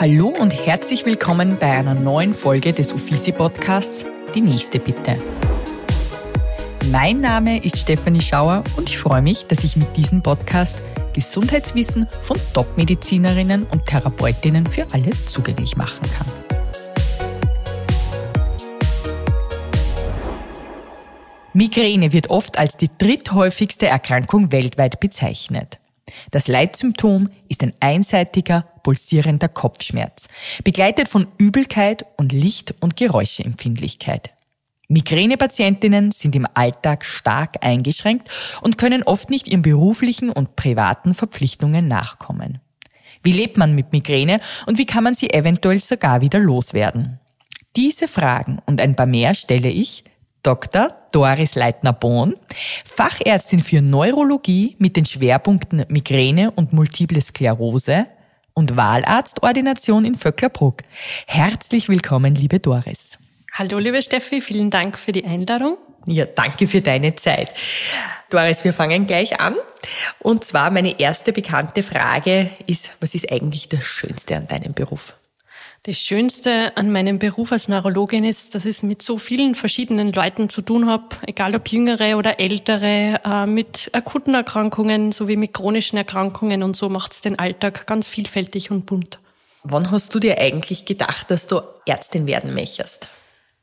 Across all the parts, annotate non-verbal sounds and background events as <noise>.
Hallo und herzlich willkommen bei einer neuen Folge des Uffizi Podcasts Die nächste bitte. Mein Name ist Stefanie Schauer und ich freue mich, dass ich mit diesem Podcast Gesundheitswissen von Top-Medizinerinnen und Therapeutinnen für alle zugänglich machen kann. Migräne wird oft als die dritthäufigste Erkrankung weltweit bezeichnet. Das Leitsymptom ist ein einseitiger, pulsierender Kopfschmerz, begleitet von Übelkeit und Licht- und Geräuscheempfindlichkeit. Migränepatientinnen sind im Alltag stark eingeschränkt und können oft nicht ihren beruflichen und privaten Verpflichtungen nachkommen. Wie lebt man mit Migräne und wie kann man sie eventuell sogar wieder loswerden? Diese Fragen und ein paar mehr stelle ich Dr. Doris Leitner-Bohn, Fachärztin für Neurologie mit den Schwerpunkten Migräne und Multiple Sklerose und Wahlarztordination in Vöcklerbruck. Herzlich willkommen, liebe Doris. Hallo, liebe Steffi, vielen Dank für die Einladung. Ja, danke für deine Zeit. Doris, wir fangen gleich an. Und zwar meine erste bekannte Frage ist, was ist eigentlich das Schönste an deinem Beruf? Das Schönste an meinem Beruf als Neurologin ist, dass ich mit so vielen verschiedenen Leuten zu tun habe, egal ob jüngere oder ältere, äh, mit akuten Erkrankungen sowie mit chronischen Erkrankungen und so macht es den Alltag ganz vielfältig und bunt. Wann hast du dir eigentlich gedacht, dass du Ärztin werden möchtest?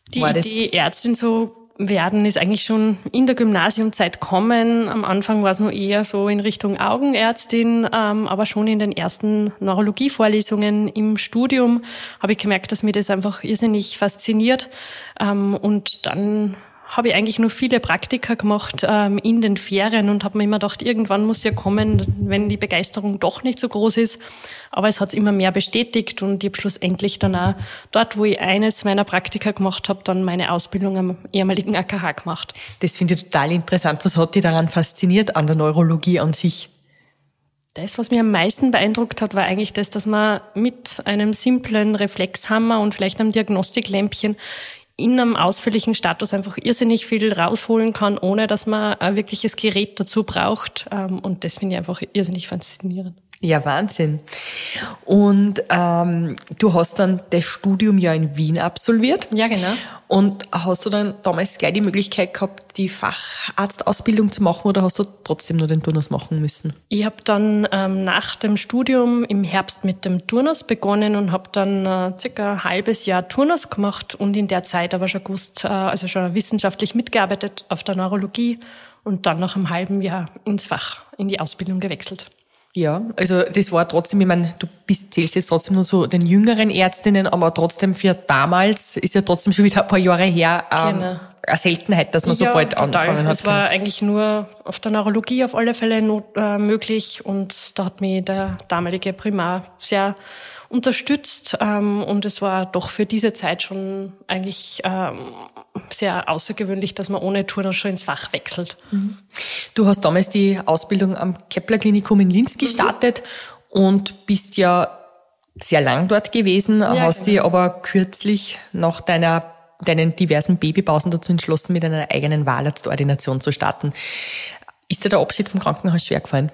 Die Idee, Ärztin so werden ist eigentlich schon in der Gymnasiumzeit kommen. Am Anfang war es nur eher so in Richtung Augenärztin, ähm, aber schon in den ersten Neurologievorlesungen im Studium habe ich gemerkt, dass mir das einfach irrsinnig fasziniert. Ähm, und dann habe ich eigentlich nur viele Praktika gemacht ähm, in den Ferien und habe mir immer gedacht, irgendwann muss ja kommen, wenn die Begeisterung doch nicht so groß ist. Aber es hat immer mehr bestätigt und ich habe schlussendlich dann auch dort, wo ich eines meiner Praktika gemacht habe, dann meine Ausbildung am ehemaligen AKH gemacht. Das finde ich total interessant. Was hat dich daran fasziniert, an der Neurologie an sich? Das, was mir am meisten beeindruckt hat, war eigentlich das, dass man mit einem simplen Reflexhammer und vielleicht einem Diagnostiklämpchen in einem ausführlichen Status einfach irrsinnig viel rausholen kann, ohne dass man ein wirkliches Gerät dazu braucht. Ähm, und das finde ich einfach irrsinnig faszinierend. Ja, Wahnsinn. Und ähm, du hast dann das Studium ja in Wien absolviert. Ja, genau. Und hast du dann damals gleich die Möglichkeit gehabt, die Facharztausbildung zu machen oder hast du trotzdem nur den Turnus machen müssen? Ich habe dann ähm, nach dem Studium im Herbst mit dem Turnus begonnen und habe dann äh, circa ein halbes Jahr Turnus gemacht und in der Zeit aber schon gewusst, äh, also schon wissenschaftlich mitgearbeitet auf der Neurologie und dann nach einem halben Jahr ins Fach, in die Ausbildung gewechselt. Ja, also das war trotzdem, ich meine, du bist, zählst jetzt trotzdem nur so den jüngeren Ärztinnen, aber trotzdem für damals ist ja trotzdem schon wieder ein paar Jahre her ähm, genau. eine Seltenheit, dass man ja, so bald total. angefangen hat. Es war eigentlich nur auf der Neurologie auf alle Fälle not, äh, möglich und da hat mich der damalige Primar sehr unterstützt ähm, und es war doch für diese Zeit schon eigentlich ähm, sehr außergewöhnlich, dass man ohne Turner schon ins Fach wechselt. Mhm. Du hast damals die Ausbildung am Kepler Klinikum in Linz mhm. gestartet mhm. und bist ja sehr lang dort gewesen, ja, hast genau. dich aber kürzlich nach deiner deinen diversen Babypausen dazu entschlossen, mit einer eigenen Wahlarztordination zu starten. Ist dir der Abschied vom Krankenhaus schwer gefallen?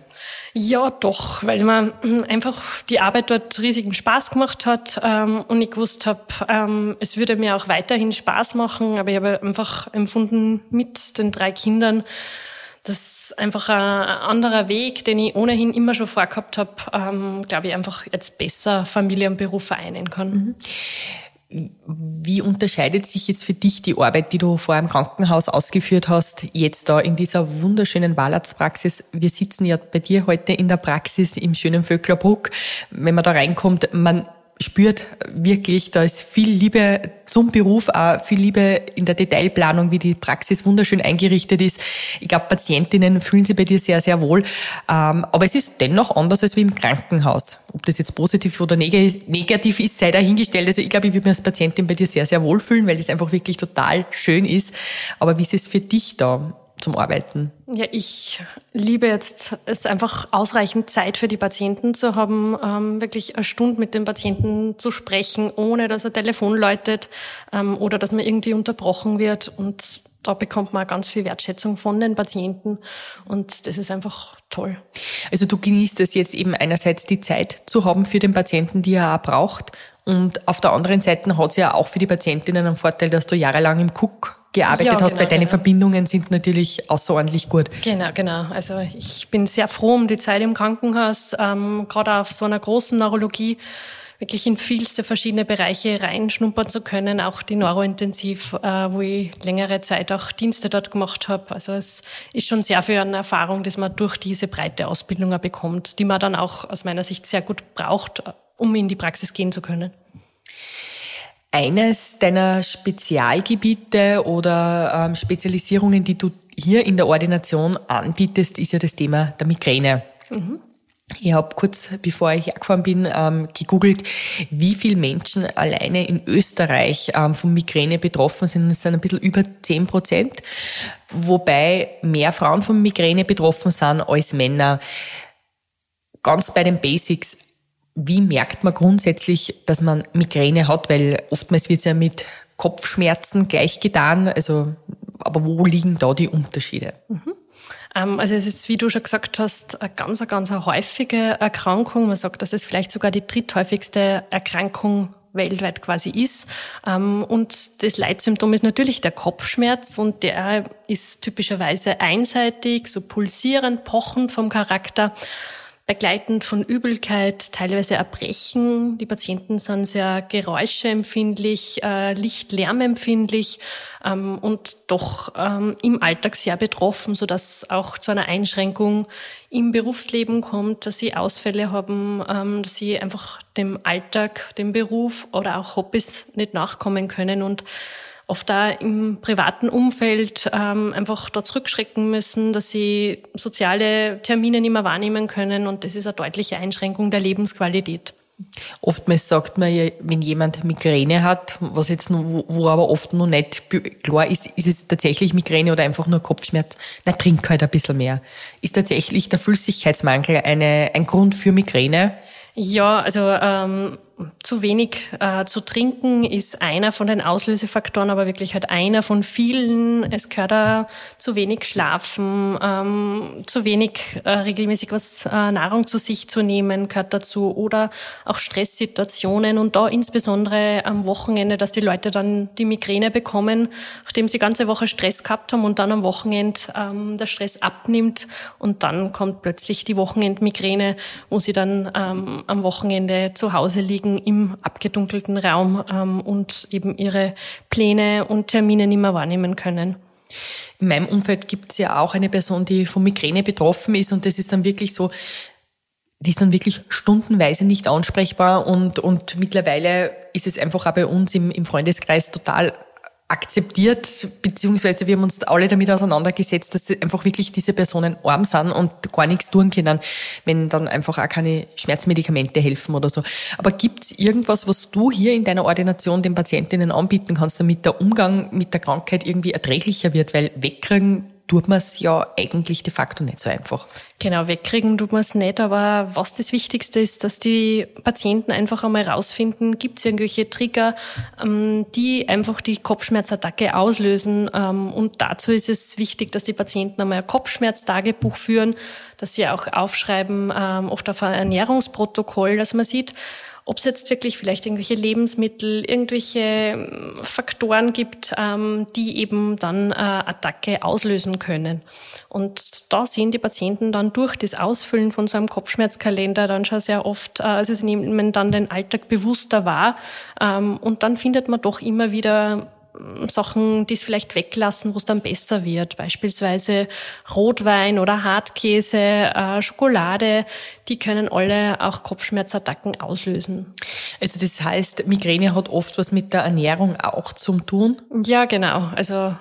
Ja, doch, weil man einfach die Arbeit dort riesigen Spaß gemacht hat ähm, und ich gewusst habe, ähm, es würde mir auch weiterhin Spaß machen, aber ich habe einfach empfunden mit den drei Kindern, dass einfach ein anderer Weg, den ich ohnehin immer schon vorgehabt habe, ähm, glaube ich, einfach jetzt besser Familie und Beruf vereinen kann. Mhm. Wie unterscheidet sich jetzt für dich die Arbeit, die du vor einem Krankenhaus ausgeführt hast, jetzt da in dieser wunderschönen Wahlarztpraxis? Wir sitzen ja bei dir heute in der Praxis im schönen Vöcklerbruck. Wenn man da reinkommt, man spürt wirklich, da ist viel Liebe zum Beruf, auch viel Liebe in der Detailplanung, wie die Praxis wunderschön eingerichtet ist. Ich glaube, Patientinnen fühlen sich bei dir sehr, sehr wohl. Ähm, aber es ist dennoch anders als wie im Krankenhaus. Ob das jetzt positiv oder negativ ist, sei dahingestellt. Also ich glaube, ich würde mir als Patientin bei dir sehr, sehr wohl fühlen, weil das einfach wirklich total schön ist. Aber wie ist es für dich da? Zum Arbeiten? Ja, ich liebe jetzt es einfach ausreichend Zeit für die Patienten zu haben, ähm, wirklich eine Stunde mit dem Patienten zu sprechen, ohne dass er Telefon läutet ähm, oder dass man irgendwie unterbrochen wird. Und da bekommt man ganz viel Wertschätzung von den Patienten und das ist einfach toll. Also du genießt es jetzt eben einerseits die Zeit zu haben für den Patienten, die er auch braucht und auf der anderen Seite hat es ja auch für die Patientinnen einen Vorteil, dass du jahrelang im Cook gearbeitet ja, hast, genau, weil deine genau. Verbindungen sind natürlich außerordentlich gut. Genau, genau. Also ich bin sehr froh um die Zeit im Krankenhaus, ähm, gerade auf so einer großen Neurologie wirklich in vielste verschiedene Bereiche reinschnuppern zu können, auch die Neurointensiv, äh, wo ich längere Zeit auch Dienste dort gemacht habe. Also es ist schon sehr viel eine Erfahrung, dass man durch diese breite Ausbildung bekommt, die man dann auch aus meiner Sicht sehr gut braucht, um in die Praxis gehen zu können. Eines deiner Spezialgebiete oder ähm, Spezialisierungen, die du hier in der Ordination anbietest, ist ja das Thema der Migräne. Mhm. Ich habe kurz bevor ich hergefahren bin ähm, gegoogelt, wie viele Menschen alleine in Österreich ähm, von Migräne betroffen sind. Es sind ein bisschen über 10 Prozent, wobei mehr Frauen von Migräne betroffen sind als Männer. Ganz bei den Basics, wie merkt man grundsätzlich, dass man Migräne hat? Weil oftmals wird es ja mit Kopfschmerzen gleich getan. Also, aber wo liegen da die Unterschiede? Mhm. Ähm, also es ist, wie du schon gesagt hast, eine ganz, ganz häufige Erkrankung. Man sagt, dass es vielleicht sogar die dritthäufigste Erkrankung weltweit quasi ist. Ähm, und das Leitsymptom ist natürlich der Kopfschmerz und der ist typischerweise einseitig, so pulsierend, pochend vom Charakter begleitend von Übelkeit, teilweise Erbrechen. Die Patienten sind sehr geräuscheempfindlich, äh, licht-lärmempfindlich ähm, und doch ähm, im Alltag sehr betroffen, so dass auch zu einer Einschränkung im Berufsleben kommt, dass sie Ausfälle haben, ähm, dass sie einfach dem Alltag, dem Beruf oder auch Hobbys nicht nachkommen können und oft da im privaten Umfeld ähm, einfach da zurückschrecken müssen, dass sie soziale Termine nicht mehr wahrnehmen können und das ist eine deutliche Einschränkung der Lebensqualität. Oftmals sagt man ja, wenn jemand Migräne hat, was jetzt nur, wo aber oft noch nicht klar ist, ist es tatsächlich Migräne oder einfach nur Kopfschmerz? Na, trink halt ein bisschen mehr. Ist tatsächlich der Flüssigkeitsmangel eine, ein Grund für Migräne? Ja, also ähm, zu wenig äh, zu trinken ist einer von den Auslösefaktoren, aber wirklich halt einer von vielen. Es gehört da zu wenig Schlafen, ähm, zu wenig äh, regelmäßig was äh, Nahrung zu sich zu nehmen gehört dazu oder auch Stresssituationen und da insbesondere am Wochenende, dass die Leute dann die Migräne bekommen, nachdem sie ganze Woche Stress gehabt haben und dann am Wochenende ähm, der Stress abnimmt und dann kommt plötzlich die Wochenendmigräne, wo sie dann ähm, am Wochenende zu Hause liegen liegen im abgedunkelten Raum ähm, und eben ihre Pläne und Termine nicht mehr wahrnehmen können. In meinem Umfeld gibt es ja auch eine Person, die von Migräne betroffen ist und das ist dann wirklich so, die ist dann wirklich stundenweise nicht ansprechbar und, und mittlerweile ist es einfach auch bei uns im, im Freundeskreis total akzeptiert, beziehungsweise wir haben uns alle damit auseinandergesetzt, dass einfach wirklich diese Personen arm sind und gar nichts tun können, wenn dann einfach auch keine Schmerzmedikamente helfen oder so. Aber gibt es irgendwas, was du hier in deiner Ordination den Patientinnen anbieten kannst, damit der Umgang mit der Krankheit irgendwie erträglicher wird? Weil wegkriegen tut man es ja eigentlich de facto nicht so einfach. Genau, wegkriegen tut man es nicht, aber was das Wichtigste ist, dass die Patienten einfach einmal rausfinden, gibt es irgendwelche Trigger, ähm, die einfach die Kopfschmerzattacke auslösen. Ähm, und dazu ist es wichtig, dass die Patienten einmal ein Kopfschmerztagebuch führen, dass sie auch aufschreiben, ähm, oft auf ein Ernährungsprotokoll, dass man sieht, ob es jetzt wirklich vielleicht irgendwelche Lebensmittel, irgendwelche ähm, Faktoren gibt, ähm, die eben dann äh, Attacke auslösen können. Und da sehen die Patienten dann durch das Ausfüllen von so einem Kopfschmerzkalender dann schon sehr oft, äh, also sie nehmen dann den Alltag bewusster wahr ähm, und dann findet man doch immer wieder Sachen, die es vielleicht weglassen, wo es dann besser wird. Beispielsweise Rotwein oder Hartkäse, äh, Schokolade, die können alle auch Kopfschmerzattacken auslösen. Also das heißt, Migräne hat oft was mit der Ernährung auch zu tun? Ja, genau. Also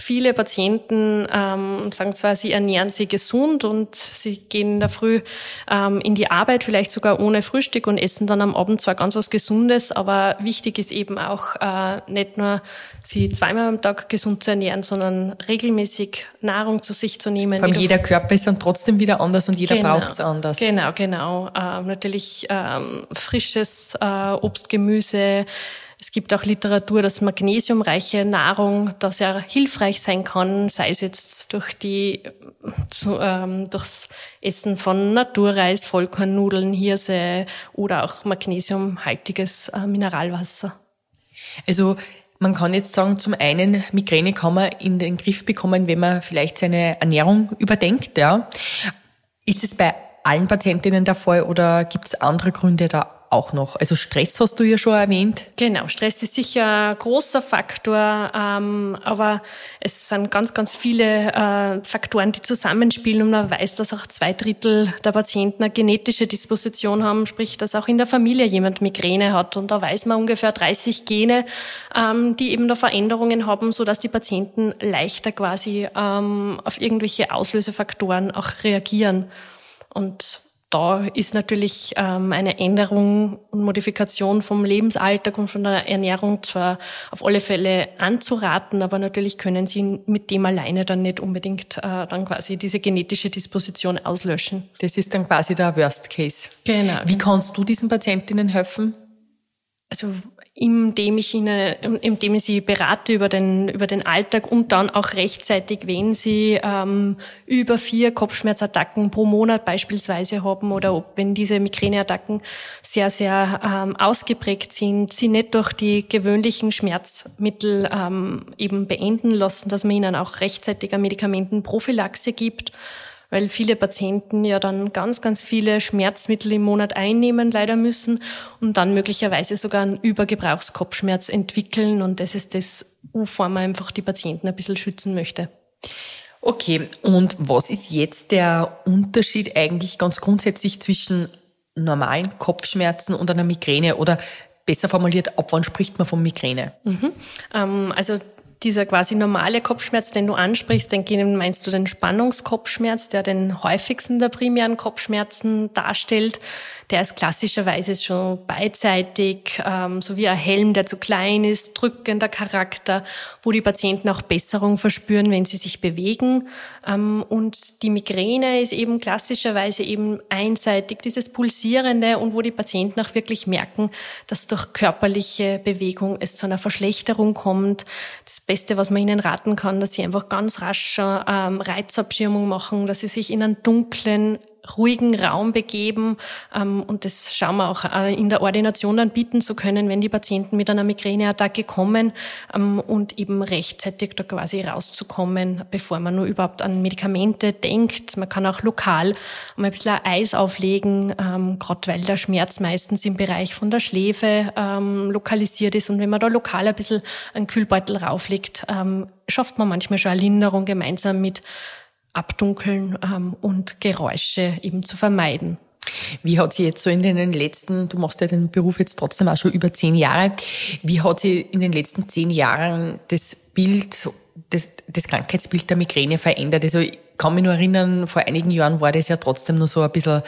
Viele Patienten ähm, sagen zwar, sie ernähren sich gesund und sie gehen in der Früh ähm, in die Arbeit, vielleicht sogar ohne Frühstück und essen dann am Abend zwar ganz was Gesundes, aber wichtig ist eben auch äh, nicht nur, sie zweimal am Tag gesund zu ernähren, sondern regelmäßig Nahrung zu sich zu nehmen. Vor allem jeder Körper ist dann trotzdem wieder anders und jeder genau, braucht es anders. Genau, genau. Ähm, natürlich ähm, frisches äh, Obst, Gemüse, Es gibt auch Literatur, dass magnesiumreiche Nahrung da sehr hilfreich sein kann, sei es jetzt durch die, zu, ähm, durchs Essen von Naturreis, Vollkornnudeln, Hirse oder auch magnesiumhaltiges äh, Mineralwasser. Also man kann jetzt sagen, zum einen Migräne kann man in den Griff bekommen, wenn man vielleicht seine Ernährung überdenkt. Ja. Ist es bei allen Patientinnen der Fall oder gibt es andere Gründe da auch noch? Also Stress hast du ja schon erwähnt. Genau, Stress ist sicher ein großer Faktor, ähm, aber es sind ganz, ganz viele äh, Faktoren, die zusammenspielen und man weiß, dass auch zwei Drittel der Patienten eine genetische Disposition haben, sprich, dass auch in der Familie jemand Migräne hat und da weiß man ungefähr 30 Gene, ähm, die eben da Veränderungen haben, so dass die Patienten leichter quasi ähm, auf irgendwelche Auslösefaktoren auch reagieren. Und da ist natürlich ähm, eine Änderung und Modifikation vom Lebensalltag und von der Ernährung zwar auf alle Fälle anzuraten, aber natürlich können sie mit dem alleine dann nicht unbedingt äh, dann quasi diese genetische Disposition auslöschen. Das ist dann quasi der Worst Case. Genau. Wie kannst du diesen Patientinnen helfen? Also indem ich ihnen, indem ich sie berate über den, über den Alltag und dann auch rechtzeitig, wenn sie ähm, über vier Kopfschmerzattacken pro Monat beispielsweise haben oder ob, wenn diese Migräneattacken sehr, sehr ähm, ausgeprägt sind, sie nicht durch die gewöhnlichen Schmerzmittel ähm, eben beenden lassen, dass man ihnen auch rechtzeitig eine Medikamentenprophylaxe gibt weil viele Patienten ja dann ganz, ganz viele Schmerzmittel im Monat einnehmen leider müssen und dann möglicherweise sogar einen Übergebrauchskopfschmerz entwickeln. Und das ist das, wovor man einfach die Patienten ein bisschen schützen möchte. Okay, und was ist jetzt der Unterschied eigentlich ganz grundsätzlich zwischen normalen Kopfschmerzen und einer Migräne oder besser formuliert, ab wann spricht man von Migräne? Mhm. Ähm, also dieser quasi normale Kopfschmerz, den du ansprichst, den meinst du den Spannungskopfschmerz, der den häufigsten der primären Kopfschmerzen darstellt. Der ist klassischerweise schon beidseitig, ähm, so wie ein Helm, der zu klein ist, drückender Charakter, wo die Patienten auch Besserung verspüren, wenn sie sich bewegen. Ähm, und die Migräne ist eben klassischerweise eben einseitig, dieses Pulsierende und wo die Patienten auch wirklich merken, dass durch körperliche Bewegung es zu einer Verschlechterung kommt. Das Beste, was man ihnen raten kann, dass sie einfach ganz rasch ähm, Reizabschirmung machen, dass sie sich in einen dunklen ruhigen Raum begeben. Ähm, und das schauen wir auch äh, in der Ordination dann bieten zu können, wenn die Patienten mit einer Migräneattacke kommen ähm, und eben rechtzeitig da quasi rauszukommen, bevor man nur überhaupt an Medikamente denkt. Man kann auch lokal mal ein bisschen Eis auflegen, ähm, gerade weil der Schmerz meistens im Bereich von der Schläfe lokalisiert ist. Und wenn man da lokal ein bisschen einen Kühlbeutel rauflegt, schafft man manchmal schon eine Linderung gemeinsam mit abdunkeln ähm, und Geräusche eben zu vermeiden. Wie hat sie jetzt so in den letzten, du machst ja den Beruf jetzt trotzdem auch schon über zehn Jahre, wie hat sie in den letzten zehn Jahren das Bild, das, das Krankheitsbild der Migräne verändert? Also ich kann mich nur erinnern, vor einigen Jahren war das ja trotzdem nur so ein bisschen,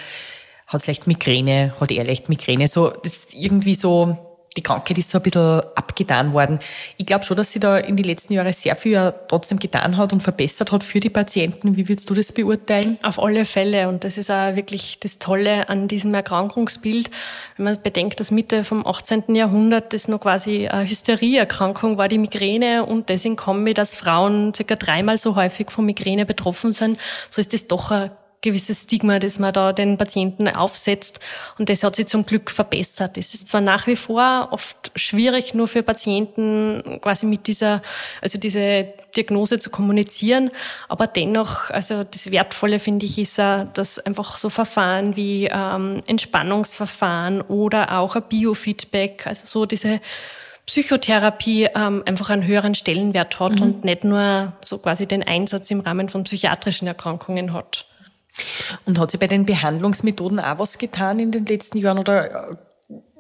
hat es leicht Migräne, hat er leicht Migräne, so, das irgendwie so, die Krankheit ist so ein bisschen abgetan worden. Ich glaube schon, dass sie da in den letzten Jahren sehr viel ja trotzdem getan hat und verbessert hat für die Patienten. Wie würdest du das beurteilen? Auf alle Fälle. Und das ist auch wirklich das Tolle an diesem Erkrankungsbild. Wenn man bedenkt, dass Mitte vom 18. Jahrhundert das noch quasi eine Hysterieerkrankung war, die Migräne und das in Kombi, dass Frauen circa dreimal so häufig von Migräne betroffen sind, so ist das doch ein gewisses Stigma, das man da den Patienten aufsetzt. Und das hat sich zum Glück verbessert. Es ist zwar nach wie vor oft schwierig, nur für Patienten quasi mit dieser, also diese Diagnose zu kommunizieren, aber dennoch, also das Wertvolle finde ich ist, dass einfach so Verfahren wie ähm, Entspannungsverfahren oder auch ein Biofeedback, also so diese Psychotherapie ähm, einfach einen höheren Stellenwert hat mhm. und nicht nur so quasi den Einsatz im Rahmen von psychiatrischen Erkrankungen hat. Und hat sich bei den Behandlungsmethoden auch was getan in den letzten Jahren oder äh,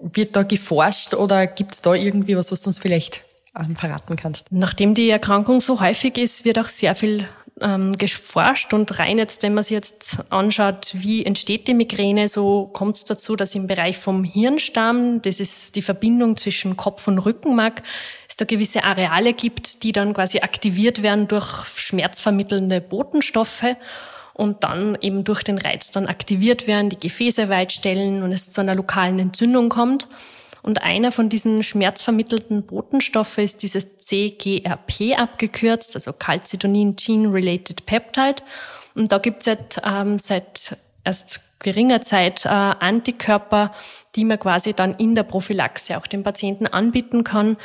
wird da geforscht oder gibt es da irgendwie was, was du uns vielleicht ähm, verraten kannst? Nachdem die Erkrankung so häufig ist, wird auch sehr viel ähm, geforscht und rein jetzt, wenn man sich jetzt anschaut, wie entsteht die Migräne, so kommt es dazu, dass im Bereich vom Hirnstamm, das ist die Verbindung zwischen Kopf und Rückenmark, es da gewisse Areale gibt, die dann quasi aktiviert werden durch schmerzvermittelnde Botenstoffe und dann eben durch den Reiz dann aktiviert werden, die Gefäße weitstellen und es zu einer lokalen Entzündung kommt. Und einer von diesen schmerzvermittelten Botenstoffe ist dieses CGRP abgekürzt, also Calcitonin Gene Related Peptide. Und da gibt es seit, ähm, seit erst geringer Zeit äh, Antikörper, die man quasi dann in der Prophylaxe auch den Patienten anbieten kann,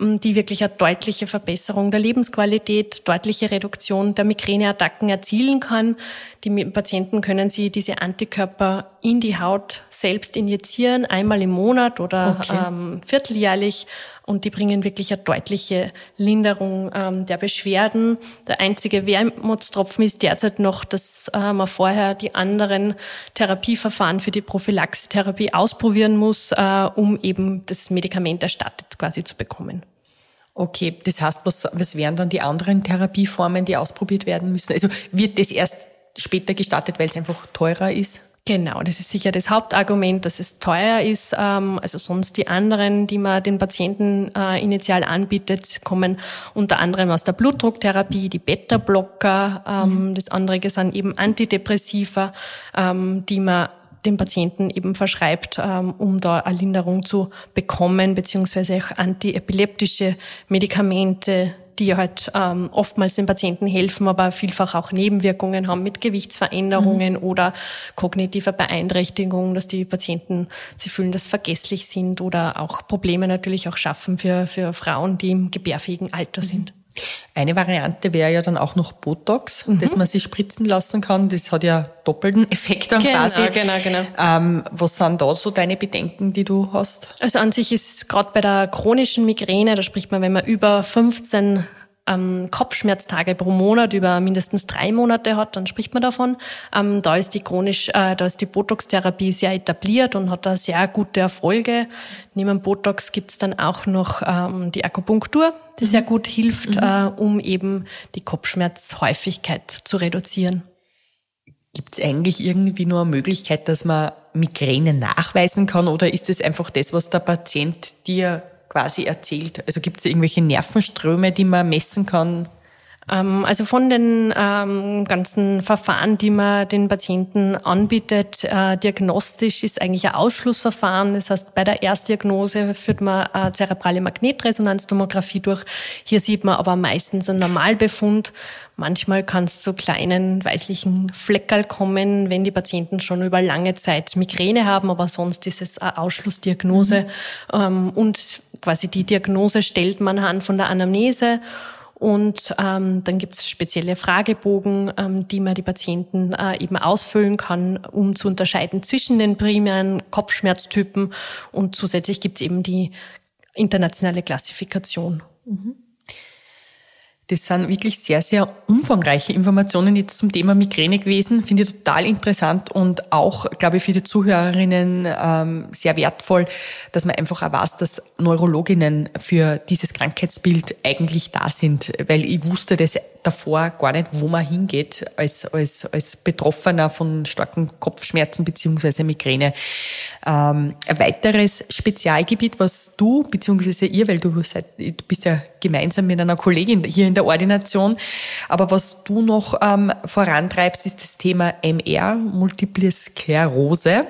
ähm, die wirklich eine deutliche Verbesserung der Lebensqualität, deutliche Reduktion der Migräneattacken erzielen kann. Die Patienten können sie diese Antikörper in die Haut selbst injizieren, einmal im Monat oder okay. ähm, vierteljährlich und die bringen wirklich eine deutliche Linderung ähm, der Beschwerden. Der einzige Wermutstropfen ist derzeit noch, dass äh, man vorher die anderen Therapieverfahren für die Prophylaxetherapie ausprobieren muss, äh, um eben das Medikament erstattet quasi zu bekommen. Okay, das heißt, was, was wären dann die anderen Therapieformen, die ausprobiert werden müssen? Also wird das erst später gestartet, weil es einfach teurer ist? Genau, das ist sicher das Hauptargument, dass es teuer ist. Ähm, also sonst die anderen, die man den Patienten äh, initial anbietet, kommen unter anderem aus der Blutdrucktherapie, die Beta-Blocker. Ähm, mhm. Das andere sind eben Antidepressiva, ähm, die man den Patienten eben verschreibt, um da eine Linderung zu bekommen, beziehungsweise auch antiepileptische Medikamente, die halt ähm, oftmals den Patienten helfen, aber vielfach auch Nebenwirkungen haben mit Gewichtsveränderungen mhm. oder kognitiver Beeinträchtigung, dass die Patienten sie fühlen, dass vergesslich sind oder auch Probleme natürlich auch schaffen für, für Frauen, die im gebärfähigen Alter mhm. sind. Eine Variante wäre ja dann auch noch Botox, mhm. das man sich spritzen lassen kann. Das hat ja doppelten <laughs> Effekt dann genau, quasi. Genau, genau. Ähm, was sind da so deine Bedenken, die du hast? Also an sich ist gerade bei der chronischen Migräne, da spricht man, wenn man über 15 ähm, Kopfschmerztage pro Monat über mindestens drei Monate hat, dann spricht man davon. Ähm, da ist die chronisch, äh, da ist die Botox-Therapie sehr etabliert und hat da sehr gute Erfolge. Neben Botox gibt's dann auch noch ähm, die Akupunktur, die mhm. sehr gut hilft, mhm. äh, um eben die Kopfschmerzhäufigkeit zu reduzieren. Gibt es eigentlich irgendwie nur eine Möglichkeit, dass man Migräne nachweisen kann oder ist es einfach das, was der Patient dir quasi erzählt? Also gibt es irgendwelche Nervenströme, die man messen kann? Ähm, also von den ähm, ganzen Verfahren, die man den Patienten anbietet, äh, diagnostisch ist eigentlich ein Ausschlussverfahren. Das heißt, bei der Erstdiagnose führt man eine zerebrale Magnetresonanztomographie durch. Hier sieht man aber meistens einen Normalbefund. Manchmal kann es zu kleinen weißlichen Fleckerl kommen, wenn die Patienten schon über lange Zeit Migräne haben, aber sonst ist es eine Ausschlussdiagnose. Mhm. Ähm, und quasi die Diagnose stellt man an von der Anamnese. Und ähm, dann gibt es spezielle Fragebogen, ähm, die man die Patienten äh, eben ausfüllen kann, um zu unterscheiden zwischen den primären Kopfschmerztypen. Und zusätzlich gibt es eben die internationale Klassifikation. Mhm. Das sind wirklich sehr, sehr umfangreiche Informationen jetzt zum Thema Migräne gewesen. Finde ich total interessant und auch, glaube ich, für die Zuhörerinnen ähm, sehr wertvoll, dass man einfach auch weiß, dass Neurologinnen für dieses Krankheitsbild eigentlich da sind. Weil ich wusste das davor gar nicht, wo man hingeht als, als, als Betroffener von starken Kopfschmerzen beziehungsweise Migräne. Ähm, ein weiteres Spezialgebiet, was du beziehungsweise ihr, weil du, seid, du bist ja gemeinsam mit einer Kollegin hier in der Ordination, aber was du noch ähm, vorantreibst, ist das Thema MR, Multiple Sklerose.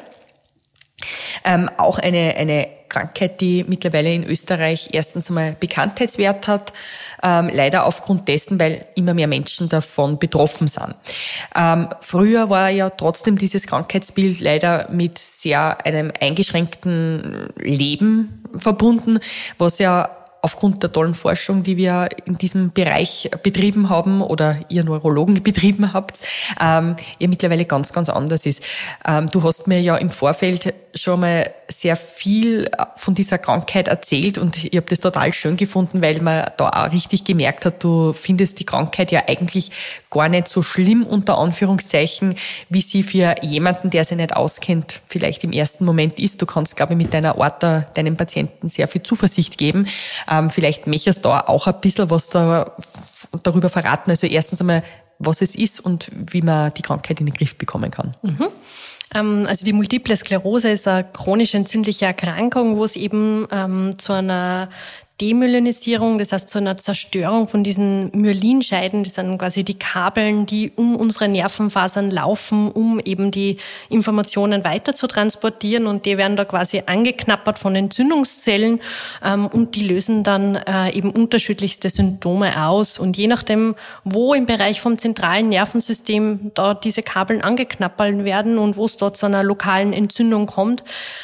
Ähm, auch eine, eine Krankheit, die mittlerweile in Österreich erstens einmal Bekanntheitswert hat, ähm, leider aufgrund dessen, weil immer mehr Menschen davon betroffen sind. Ähm, früher war ja trotzdem dieses Krankheitsbild leider mit sehr einem eingeschränkten Leben verbunden, was ja aufgrund der tollen Forschung, die wir in diesem Bereich betrieben haben oder ihr Neurologen betrieben habt, ähm, ja mittlerweile ganz, ganz anders ist. Ähm, du hast mir ja im Vorfeld schon mal sehr viel von dieser Krankheit erzählt und ich habe das total schön gefunden, weil man da auch richtig gemerkt hat, du findest die Krankheit ja eigentlich gar nicht so schlimm unter Anführungszeichen, wie sie für jemanden, der sich nicht auskennt, vielleicht im ersten Moment ist. Du kannst, glaube ich, mit deiner Orta deinem Patienten sehr viel Zuversicht geben. Ähm, vielleicht möchtest du auch ein bisschen was da, darüber verraten. Also erstens einmal, was es ist und wie man die Krankheit in den Griff bekommen kann. Mhm. Ähm, also die Multiple Sklerose ist eine chronisch entzündliche Erkrankung, wo es eben ähm, zu einer Demyelinisierung, das heißt zu einer Zerstörung von diesen Myelinscheiden. Das sind quasi die Kabeln, die um unsere Nervenfasern laufen, um eben die Informationen weiter zu transportieren. Und die werden da quasi angeknappert von Entzündungszellen ähm, und die lösen dann äh, eben unterschiedlichste Symptome aus. Und je nachdem, wo im Bereich vom zentralen Nervensystem da diese Kabeln angeknappert werden und wo es dort zu einer lokalen Entzündung kommt,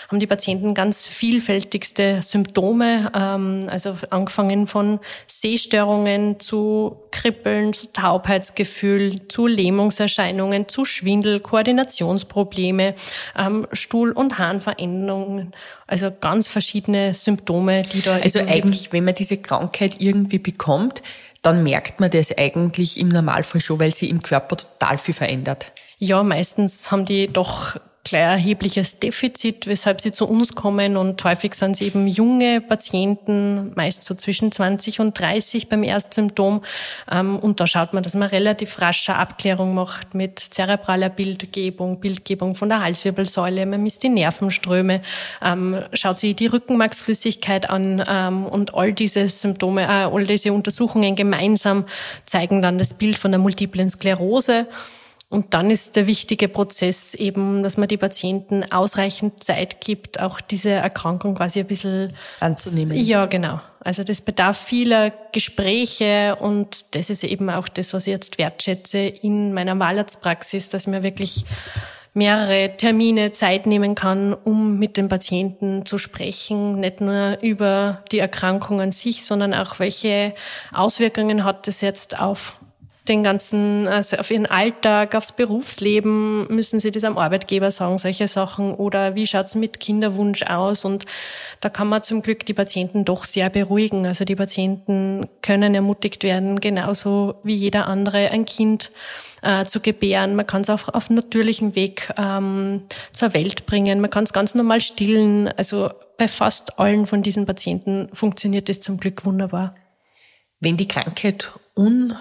haben die Patienten ganz vielfältigste Symptome. Ähm, also angefangen von Sehstörungen zu Kribbeln, zu Taubheitsgefühl, zu Lähmungserscheinungen, zu Schwindel, Koordinationsprobleme, ähm, Stuhl- und Harnveränderungen. Also ganz verschiedene Symptome, die da. Also eigentlich, wenn man diese Krankheit irgendwie bekommt, dann merkt man das eigentlich im Normalfall schon, weil sie im Körper total viel verändert. Ja, meistens haben die doch gleich erhebliches Defizit, weshalb sie zu uns kommen und häufig sind sie eben junge Patienten, meist so zwischen 20 und 30 beim Erstsymptom. Ähm, und da schaut man, dass man relativ rasche Abklärung macht mit zerebraler Bildgebung, Bildgebung von der Halswirbelsäule, man misst die Nervenströme, ähm, schaut sich die Rückenmarksflüssigkeit an ähm, und all diese Symptome, äh, all diese Untersuchungen gemeinsam zeigen dann das Bild von der multiplen Sklerose. Und dann ist der wichtige Prozess eben, dass man die Patienten ausreichend Zeit gibt, auch diese Erkrankung quasi ein bisschen anzunehmen. Ja, genau. Also das bedarf vieler Gespräche und das ist eben auch das, was ich jetzt wertschätze in meiner Malarztpraxis, dass mir wirklich mehrere Termine Zeit nehmen kann, um mit dem Patienten zu sprechen, nicht nur über die Erkrankung an sich, sondern auch welche Auswirkungen hat das jetzt auf den ganzen, also auf ihren Alltag, aufs Berufsleben, müssen sie das am Arbeitgeber sagen, solche Sachen, oder wie schaut's mit Kinderwunsch aus? Und da kann man zum Glück die Patienten doch sehr beruhigen. Also die Patienten können ermutigt werden, genauso wie jeder andere ein Kind äh, zu gebären. Man kann es auch auf natürlichem Weg ähm, zur Welt bringen. Man kann es ganz normal stillen. Also bei fast allen von diesen Patienten funktioniert das zum Glück wunderbar. Wenn die Krankheit un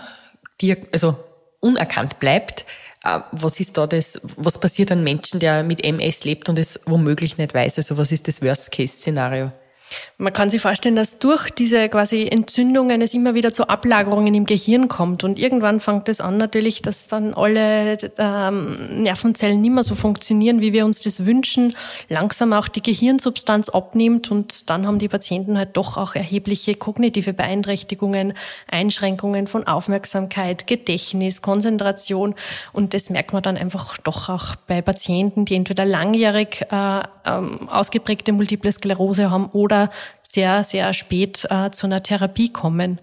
also unerkannt bleibt, äh, was ist da das, was passiert an Menschen, der mit MS lebt und es womöglich nicht weiß? Also was ist das Worst-Case-Szenario? Man kann sich vorstellen, dass durch diese quasi Entzündungen es immer wieder zu Ablagerungen im Gehirn kommt. Und irgendwann fängt es an natürlich, dass dann alle ähm, Nervenzellen nicht mehr so funktionieren, wie wir uns das wünschen. Langsam auch die Gehirnsubstanz abnimmt und dann haben die Patienten halt doch auch erhebliche kognitive Beeinträchtigungen, Einschränkungen von Aufmerksamkeit, Gedächtnis, Konzentration. Und das merkt man dann einfach doch auch bei Patienten, die entweder langjährig äh, ähm, ausgeprägte Multiple Sklerose haben oder sehr, sehr spät äh, zu einer Therapie kommen.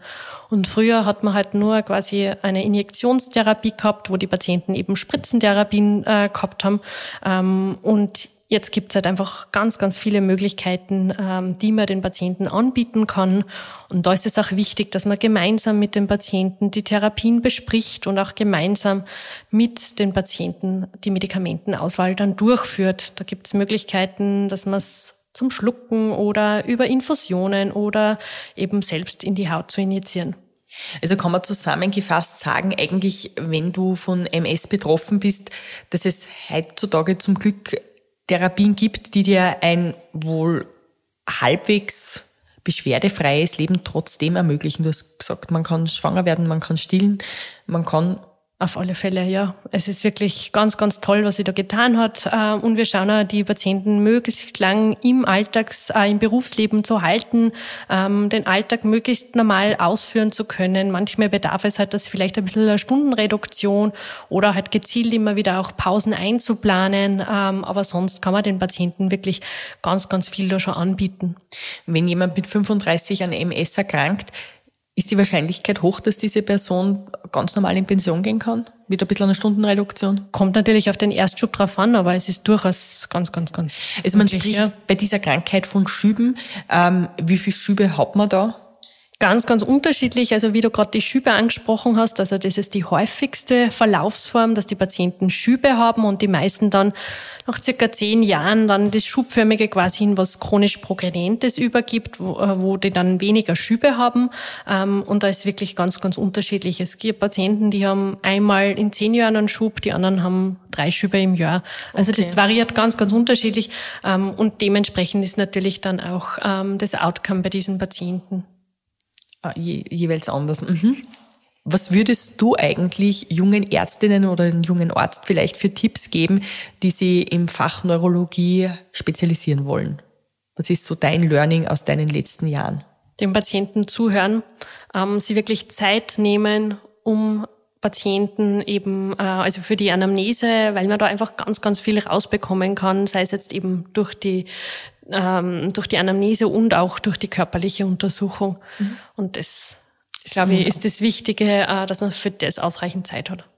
Und früher hat man halt nur quasi eine Injektionstherapie gehabt, wo die Patienten eben Spritzentherapien äh, gehabt haben. Ähm, und Jetzt gibt es halt einfach ganz, ganz viele Möglichkeiten, ähm, die man den Patienten anbieten kann. Und da ist es auch wichtig, dass man gemeinsam mit den Patienten die Therapien bespricht und auch gemeinsam mit den Patienten die Medikamentenauswahl dann durchführt. Da gibt es Möglichkeiten, dass man es zum Schlucken oder über Infusionen oder eben selbst in die Haut zu injizieren. Also kann man zusammengefasst sagen, eigentlich, wenn du von MS betroffen bist, dass es heutzutage zum Glück Therapien gibt, die dir ein wohl halbwegs beschwerdefreies Leben trotzdem ermöglichen. Du hast gesagt, man kann schwanger werden, man kann stillen, man kann auf alle Fälle, ja. Es ist wirklich ganz, ganz toll, was sie da getan hat. Ähm, und wir schauen auch, die Patienten möglichst lang im Alltags-, äh, im Berufsleben zu halten, ähm, den Alltag möglichst normal ausführen zu können. Manchmal bedarf es halt, dass vielleicht ein bisschen eine Stundenreduktion oder halt gezielt immer wieder auch Pausen einzuplanen. Ähm, aber sonst kann man den Patienten wirklich ganz, ganz viel da schon anbieten. Wenn jemand mit 35 an MS erkrankt, ist die Wahrscheinlichkeit hoch, dass diese Person ganz normal in Pension gehen kann? Mit ein bisschen einer Stundenreduktion? Kommt natürlich auf den Erstschub drauf an, aber es ist durchaus ganz, ganz, ganz. Also man spricht ja. bei dieser Krankheit von Schüben. Ähm, wie viele Schübe hat man da? Ganz, ganz unterschiedlich. Also wie du gerade die Schübe angesprochen hast, also das ist die häufigste Verlaufsform, dass die Patienten Schübe haben und die meisten dann nach circa zehn Jahren dann das Schubförmige quasi in was chronisch Progredientes übergibt, wo, äh, wo die dann weniger Schübe haben. Ähm, und da ist wirklich ganz, ganz unterschiedlich. Es gibt Patienten, die haben einmal in zehn Jahren einen Schub, die anderen haben drei Schübe im Jahr. Also okay. das variiert ganz, ganz unterschiedlich. Ähm, und dementsprechend ist natürlich dann auch ähm, das Outcome bei diesen Patienten. Ah, je, jeweils anders. Mhm. Was würdest du eigentlich jungen Ärztinnen oder einem jungen Arzt vielleicht für Tipps geben, die sie im Fach Neurologie spezialisieren wollen? Was ist so dein Learning aus deinen letzten Jahren? Den Patienten zuhören, ähm, sie wirklich Zeit nehmen, um Patienten eben, äh, also für die Anamnese, weil man da einfach ganz, ganz viel rausbekommen kann, sei es jetzt eben durch die, ähm, durch die Anamnese und auch durch die körperliche Untersuchung. Mhm. Und das, das glaube ich, ist das Wichtige, äh, dass man für das ausreichend Zeit hat.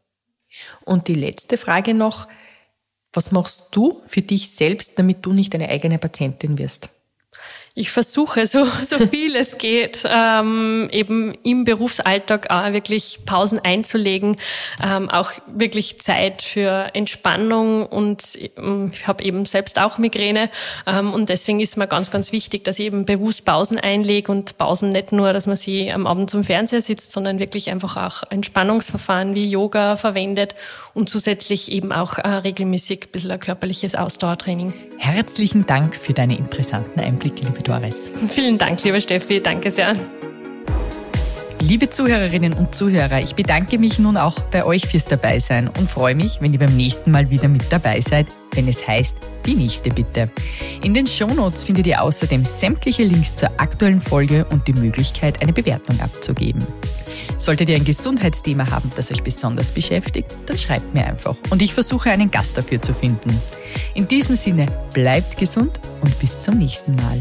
Und die letzte Frage noch, was machst du für dich selbst, damit du nicht deine eigene Patientin wirst? Ich versuche so, so viel es geht, ähm, eben im Berufsalltag auch wirklich Pausen einzulegen, ähm, auch wirklich Zeit für Entspannung und ähm, ich habe eben selbst auch Migräne ähm, und deswegen ist mir ganz, ganz wichtig, dass ich eben bewusst Pausen einlege und Pausen nicht nur, dass man sie am Abend zum Fernseher sitzt, sondern wirklich einfach auch Entspannungsverfahren wie Yoga verwendet und zusätzlich eben auch äh, regelmäßig ein bisschen ein körperliches Ausdauertraining. Herzlichen Dank für deine interessanten Einblicke, liebe Doris. <laughs> Vielen Dank, lieber Steffi. Danke sehr. Liebe Zuhörerinnen und Zuhörer, ich bedanke mich nun auch bei euch fürs Dabeisein und freue mich, wenn ihr beim nächsten Mal wieder mit dabei seid, wenn es heißt, die nächste bitte. In den Shownotes findet ihr außerdem sämtliche Links zur aktuellen Folge und die Möglichkeit, eine Bewertung abzugeben. Solltet ihr ein Gesundheitsthema haben, das euch besonders beschäftigt, dann schreibt mir einfach und ich versuche einen Gast dafür zu finden. In diesem Sinne, bleibt gesund und bis zum nächsten Mal.